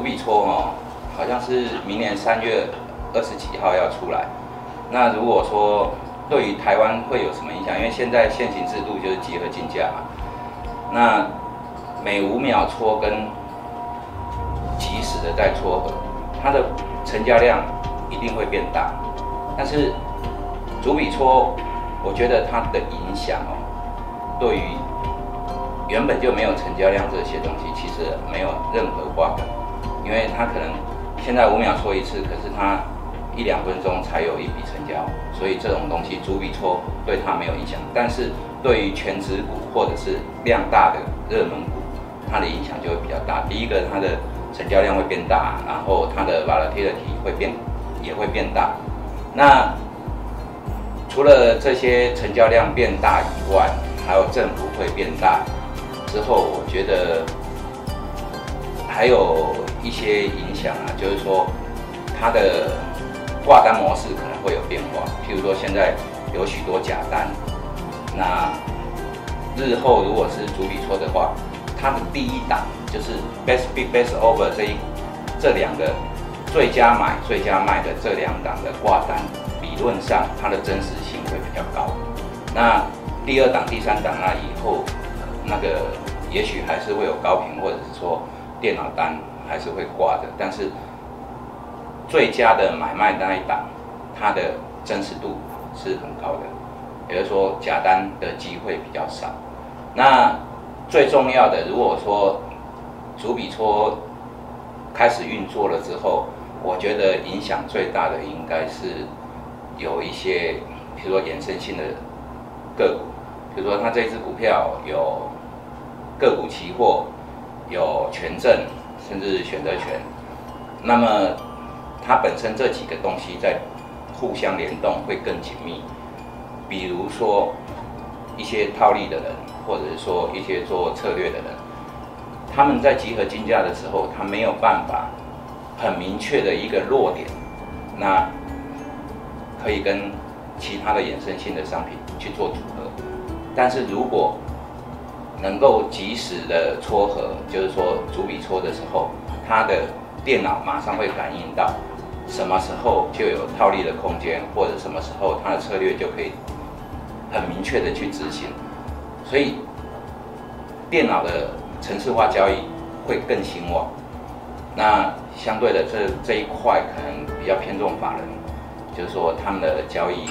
主笔戳哦，好像是明年三月二十几号要出来。那如果说对于台湾会有什么影响？因为现在现行制度就是集合竞价嘛。那每五秒戳跟及时的在撮合，它的成交量一定会变大。但是主笔戳，我觉得它的影响哦，对于原本就没有成交量这些东西，其实没有任何挂钩，因为它可能现在五秒戳一次，可是它一两分钟才有一笔成交，所以这种东西主笔戳对它没有影响。但是对于全职股或者是量大的热门股，它的影响就会比较大。第一个，它的成交量会变大，然后它的 volatility 会变也会变大。那除了这些成交量变大以外，还有振幅会变大之后，我觉得还有一些影响啊，就是说它的挂单模式可能会有变化。譬如说现在有许多假单，那日后如果是主笔错的话，它的第一档就是 best bid best over 这一这两个最佳买最佳卖的这两档的挂单，理论上它的真实性会比较高。那第二档、第三档那以后，那个也许还是会有高频，或者是说电脑单还是会挂的，但是最佳的买卖那一档，它的真实度是很高的，也就是说假单的机会比较少。那最重要的，如果说主笔戳开始运作了之后，我觉得影响最大的应该是有一些，比如说衍生性的个股，比如说它这支股票有个股期货，有权证，甚至选择权，那么它本身这几个东西在互相联动会更紧密，比如说一些套利的人。或者是说一些做策略的人，他们在集合竞价的时候，他没有办法很明确的一个弱点，那可以跟其他的衍生性的商品去做组合。但是如果能够及时的撮合，就是说主笔撮的时候，它的电脑马上会感应到什么时候就有套利的空间，或者什么时候它的策略就可以很明确的去执行。所以，电脑的城市化交易会更兴旺。那相对的，这这一块可能比较偏重法人，就是说他们的交易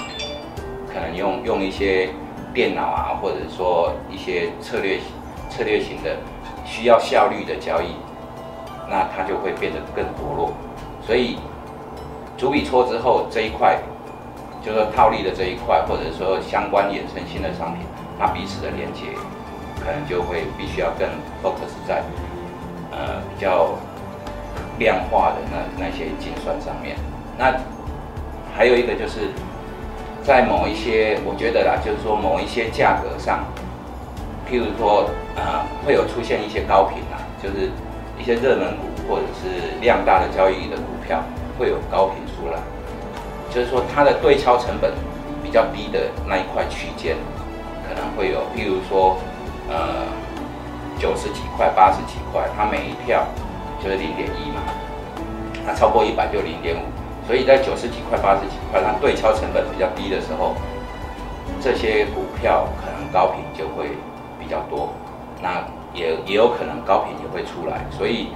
可能用用一些电脑啊，或者说一些策略策略型的需要效率的交易，那它就会变得更薄弱。所以，主笔错之后这一块，就是套利的这一块，或者说相关衍生性的商品。它彼此的连接，可能就会必须要更 focus 在，呃，比较量化的那那些计算上面。那还有一个就是，在某一些，我觉得啦，就是说某一些价格上，譬如说，呃，会有出现一些高频啊，就是一些热门股或者是量大的交易的股票会有高频出来，就是说它的对敲成本比较低的那一块区间。可能会有，譬如说，呃，九十几块、八十几块，它每一票就是零点一嘛，它超过一百就零点五，所以在九十几块、八十几块，它对敲成本比较低的时候，这些股票可能高频就会比较多，那也也有可能高频也会出来，所以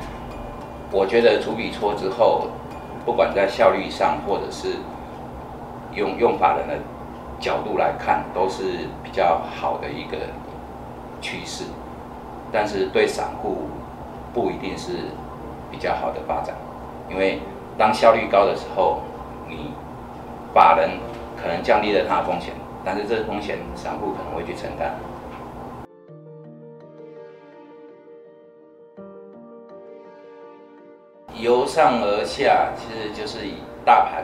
我觉得主笔戳之后，不管在效率上，或者是用用法人的。角度来看，都是比较好的一个趋势，但是对散户不一定是比较好的发展，因为当效率高的时候，你法人可能降低了它的风险，但是这风险散户可能会去承担。由上而下，其实就是以大盘。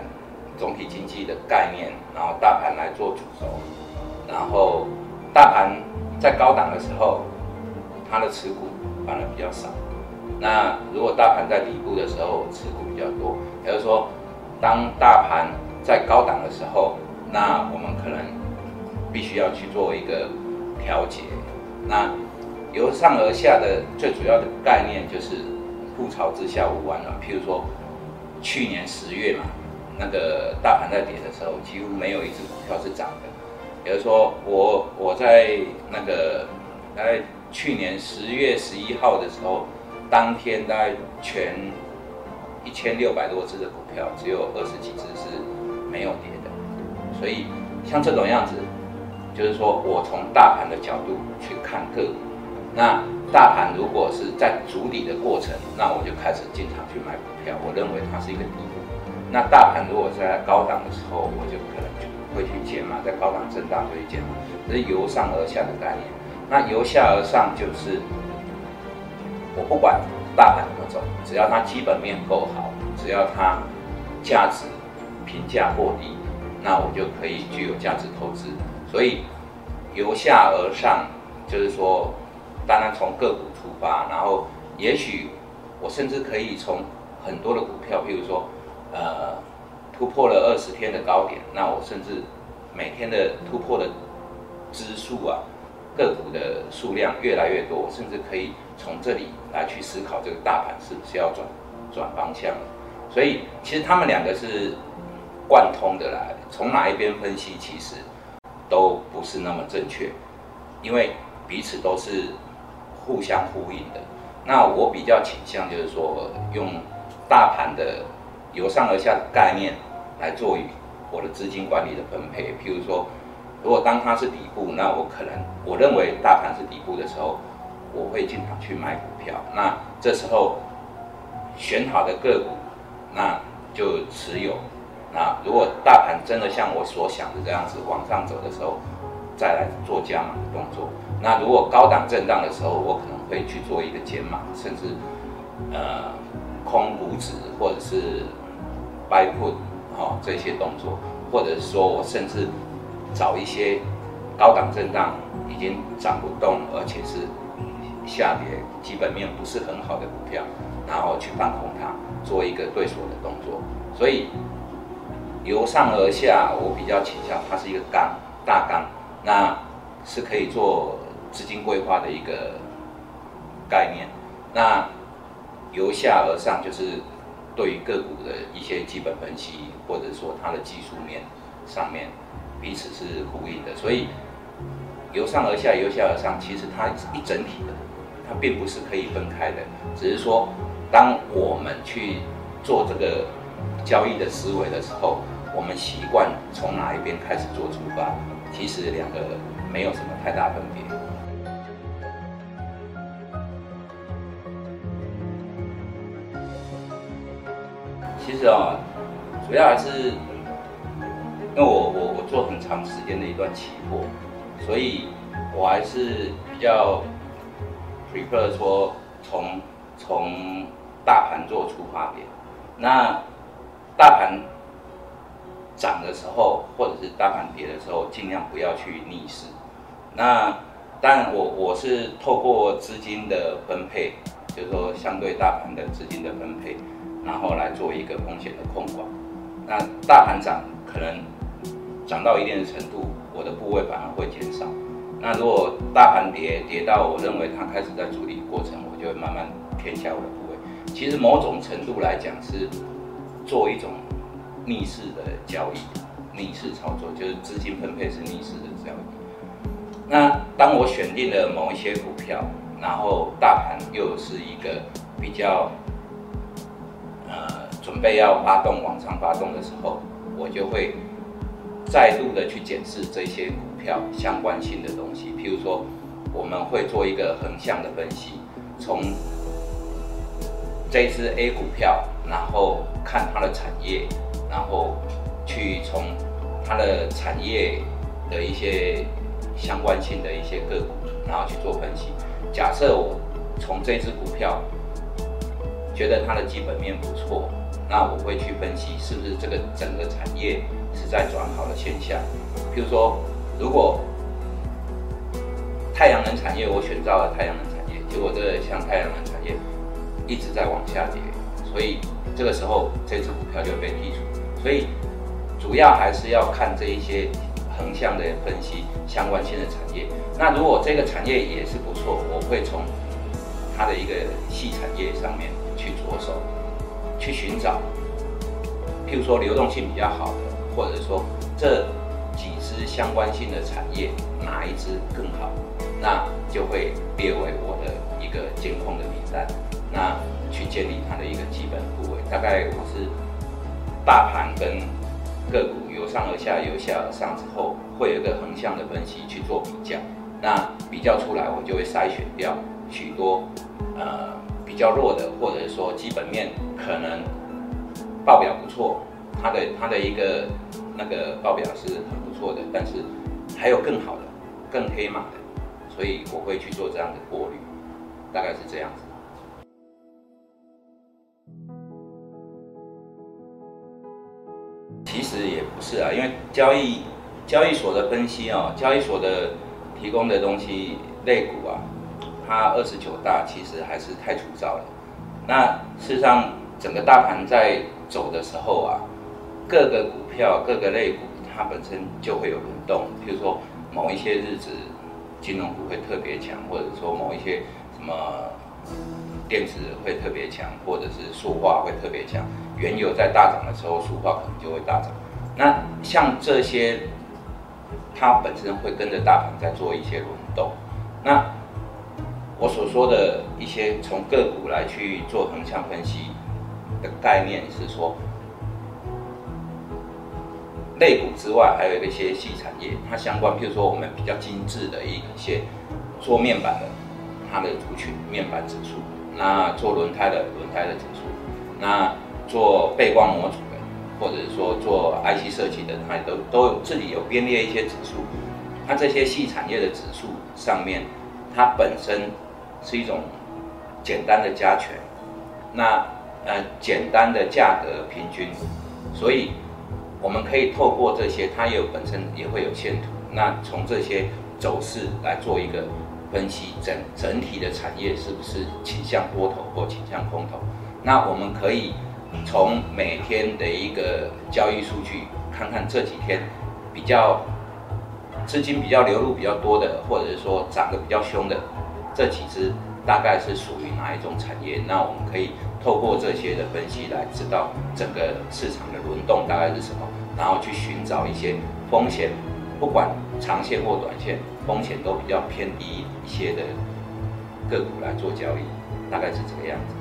总体经济的概念，然后大盘来做主轴，然后大盘在高档的时候，它的持股反而比较少。那如果大盘在底部的时候，持股比较多，也就是说，当大盘在高档的时候，那我们可能必须要去做一个调节。那由上而下的最主要的概念就是覆巢之下无完卵。譬如说，去年十月嘛，那个大盘在跌的时候，几乎没有一只股票是涨的。比如说，我我在那个大概去年十月十一号的时候，当天大概全一千六百多只的股票，只有二十几只是没有跌的。所以像这种样子，就是说我从大盘的角度去看个股，那大盘如果是在筑底的过程，那我就开始进场去买股票，我认为它是一个底部。那大盘如果在高档的时候，我就可能就会去减嘛，在高档震荡就去减嘛，这是由上而下的概念。那由下而上就是我不管大盘怎么走，只要它基本面够好，只要它价值评价过低，那我就可以具有价值投资。所以由下而上就是说，当然从个股出发，然后也许我甚至可以从很多的股票，譬如说呃突破了二十天的高点，那我甚至每天的突破的支数啊。个股的数量越来越多，甚至可以从这里来去思考这个大盘是不是要转转方向。所以其实他们两个是贯通的啦，从哪一边分析其实都不是那么正确，因为彼此都是互相呼应的。那我比较倾向就是说用大盘的由上而下的概念来做我的资金管理的分配，譬如说。如果当它是底部，那我可能我认为大盘是底部的时候，我会经常去买股票。那这时候选好的个股，那就持有。那如果大盘真的像我所想的这样子往上走的时候，再来做加码的动作。那如果高档震荡的时候，我可能会去做一个减码，甚至呃空股指或者是 buy put 哦这些动作，或者是说我甚至。找一些高档震荡已经涨不动，而且是下跌，基本面不是很好的股票，然后去放空它，做一个对锁的动作。所以由上而下，我比较倾向它是一个纲大纲，那是可以做资金规划的一个概念。那由下而上，就是对于个股的一些基本分析，或者说它的技术面上面。彼此是呼应的，所以由上而下，由下而上，其实它是一整体的，它并不是可以分开的。只是说，当我们去做这个交易的思维的时候，我们习惯从哪一边开始做出发，其实两个没有什么太大分别。其实啊，主要还是。因为我我我做很长时间的一段期货，所以我还是比较 prefer 说从从大盘做出发点。那大盘涨的时候，或者是大盘跌的时候，尽量不要去逆势。那但，我我是透过资金的分配，就是说相对大盘的资金的分配，然后来做一个风险的控管。那大盘涨可能。涨到一定的程度，我的部位反而会减少。那如果大盘跌跌到我认为它开始在处理过程，我就会慢慢偏下我的部位。其实某种程度来讲是做一种逆势的交易，逆势操作就是资金分配是逆势的交易。那当我选定了某一些股票，然后大盘又是一个比较呃准备要发动往上发动的时候，我就会。再度的去检视这些票相关性的东西，譬如说，我们会做一个横向的分析，从这支 A 股票，然后看它的产业，然后去从它的产业的一些相关性的一些个股，然后去做分析。假设我从这支股票觉得它的基本面不错，那我会去分析是不是这个整个产业。是在转好的现象，譬如说，如果太阳能产业我选到了太阳能产业，结果这个像太阳能产业一直在往下跌，所以这个时候这只股票就被剔除。所以主要还是要看这一些横向的分析相关性的产业。那如果这个产业也是不错，我会从它的一个细产业上面去着手，去寻找，譬如说流动性比较好的，或者说这相关性的产业哪一只更好，那就会列为我的一个监控的名单，那去建立它的一个基本部位。大概我是大盘跟个股由上而下，由下而上之后，会有一个横向的分析去做比较。那比较出来，我就会筛选掉许多呃比较弱的，或者说基本面可能报表不错，它的它的一个那个报表是很不错的，但是还有更好的、更黑马的，所以我会去做这样的过滤，大概是这样子。其实也不是啊，因为交易交易所的分析啊，交易所的。提供的东西，类股啊，它二十九大其实还是太粗糙了。那事实上，整个大盘在走的时候啊，各个股票、各个类股，它本身就会有轮动。比如说，某一些日子，金融股会特别强，或者说某一些什么电子会特别强，或者是塑化会特别强。原油在大涨的时候，塑化可能就会大涨。那像这些。它本身会跟着大盘在做一些轮动。那我所说的一些从个股来去做横向分析的概念是说，类股之外还有一些细产业，它相关，譬如说我们比较精致的一些做面板的，它的族群面板指数；那做轮胎的轮胎的指数；那做背光模组的。或者说做 IC 设计的，它都都有自己有编列一些指数。它这些细产业的指数上面，它本身是一种简单的加权，那呃简单的价格平均，所以我们可以透过这些，它也有本身也会有线图，那从这些走势来做一个分析，整整体的产业是不是倾向多头或倾向空头？那我们可以。从每天的一个交易数据，看看这几天比较资金比较流入比较多的，或者是说涨得比较凶的这几只，大概是属于哪一种产业？那我们可以透过这些的分析来知道整个市场的轮动大概是什么，然后去寻找一些风险，不管长线或短线，风险都比较偏低一些的个股来做交易，大概是这个样子。